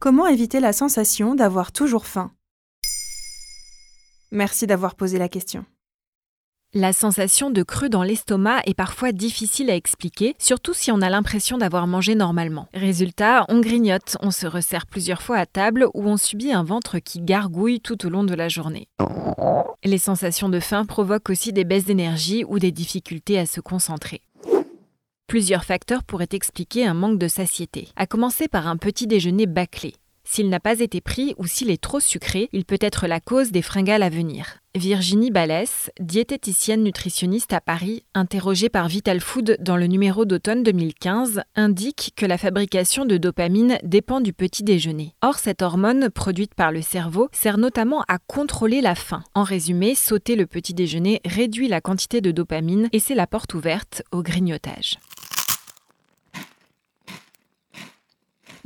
Comment éviter la sensation d'avoir toujours faim? Merci d'avoir posé la question. La sensation de creux dans l'estomac est parfois difficile à expliquer, surtout si on a l'impression d'avoir mangé normalement. Résultat, on grignote, on se resserre plusieurs fois à table ou on subit un ventre qui gargouille tout au long de la journée. Les sensations de faim provoquent aussi des baisses d'énergie ou des difficultés à se concentrer. Plusieurs facteurs pourraient expliquer un manque de satiété, à commencer par un petit déjeuner bâclé. S'il n'a pas été pris ou s'il est trop sucré, il peut être la cause des fringales à venir. Virginie Balès, diététicienne nutritionniste à Paris, interrogée par Vital Food dans le numéro d'automne 2015, indique que la fabrication de dopamine dépend du petit déjeuner. Or, cette hormone, produite par le cerveau, sert notamment à contrôler la faim. En résumé, sauter le petit déjeuner réduit la quantité de dopamine et c'est la porte ouverte au grignotage.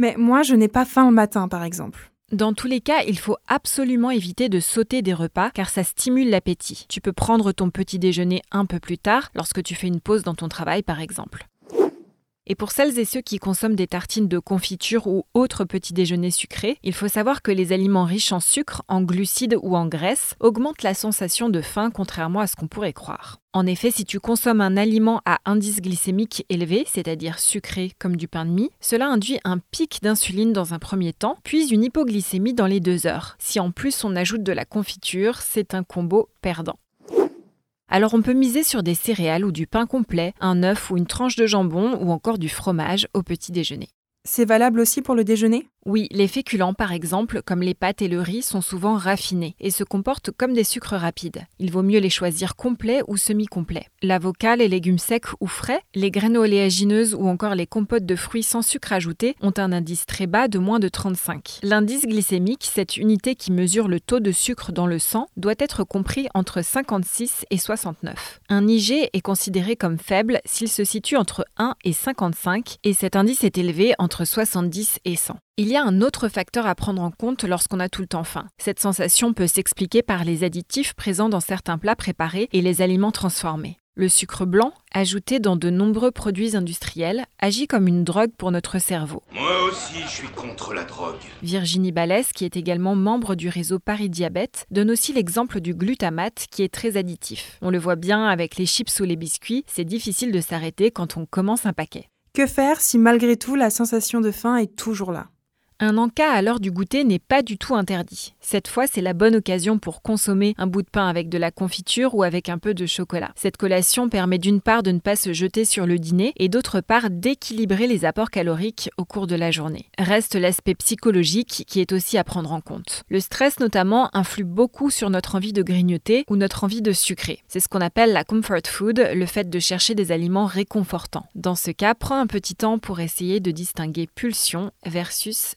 Mais moi, je n'ai pas faim le matin, par exemple. Dans tous les cas, il faut absolument éviter de sauter des repas car ça stimule l'appétit. Tu peux prendre ton petit déjeuner un peu plus tard, lorsque tu fais une pause dans ton travail par exemple. Et pour celles et ceux qui consomment des tartines de confiture ou autres petits déjeuners sucrés, il faut savoir que les aliments riches en sucre, en glucides ou en graisse augmentent la sensation de faim contrairement à ce qu'on pourrait croire. En effet, si tu consommes un aliment à indice glycémique élevé, c'est-à-dire sucré comme du pain de mie, cela induit un pic d'insuline dans un premier temps, puis une hypoglycémie dans les deux heures. Si en plus on ajoute de la confiture, c'est un combo perdant. Alors on peut miser sur des céréales ou du pain complet, un œuf ou une tranche de jambon ou encore du fromage au petit déjeuner. C'est valable aussi pour le déjeuner? Oui, les féculents par exemple, comme les pâtes et le riz, sont souvent raffinés et se comportent comme des sucres rapides. Il vaut mieux les choisir complets ou semi-complets. L'avocat, les légumes secs ou frais, les graines oléagineuses ou encore les compotes de fruits sans sucre ajouté ont un indice très bas de moins de 35. L'indice glycémique, cette unité qui mesure le taux de sucre dans le sang, doit être compris entre 56 et 69. Un IG est considéré comme faible s'il se situe entre 1 et 55 et cet indice est élevé entre entre 70 et 100. Il y a un autre facteur à prendre en compte lorsqu'on a tout le temps faim. Cette sensation peut s'expliquer par les additifs présents dans certains plats préparés et les aliments transformés. Le sucre blanc, ajouté dans de nombreux produits industriels, agit comme une drogue pour notre cerveau. Moi aussi, je suis contre la drogue. Virginie Balès, qui est également membre du réseau Paris Diabète, donne aussi l'exemple du glutamate qui est très additif. On le voit bien avec les chips ou les biscuits, c'est difficile de s'arrêter quand on commence un paquet. Que faire si malgré tout la sensation de faim est toujours là? Un encas à l'heure du goûter n'est pas du tout interdit. Cette fois, c'est la bonne occasion pour consommer un bout de pain avec de la confiture ou avec un peu de chocolat. Cette collation permet d'une part de ne pas se jeter sur le dîner et d'autre part d'équilibrer les apports caloriques au cours de la journée. Reste l'aspect psychologique qui est aussi à prendre en compte. Le stress notamment influe beaucoup sur notre envie de grignoter ou notre envie de sucrer. C'est ce qu'on appelle la comfort food, le fait de chercher des aliments réconfortants. Dans ce cas, prends un petit temps pour essayer de distinguer pulsion versus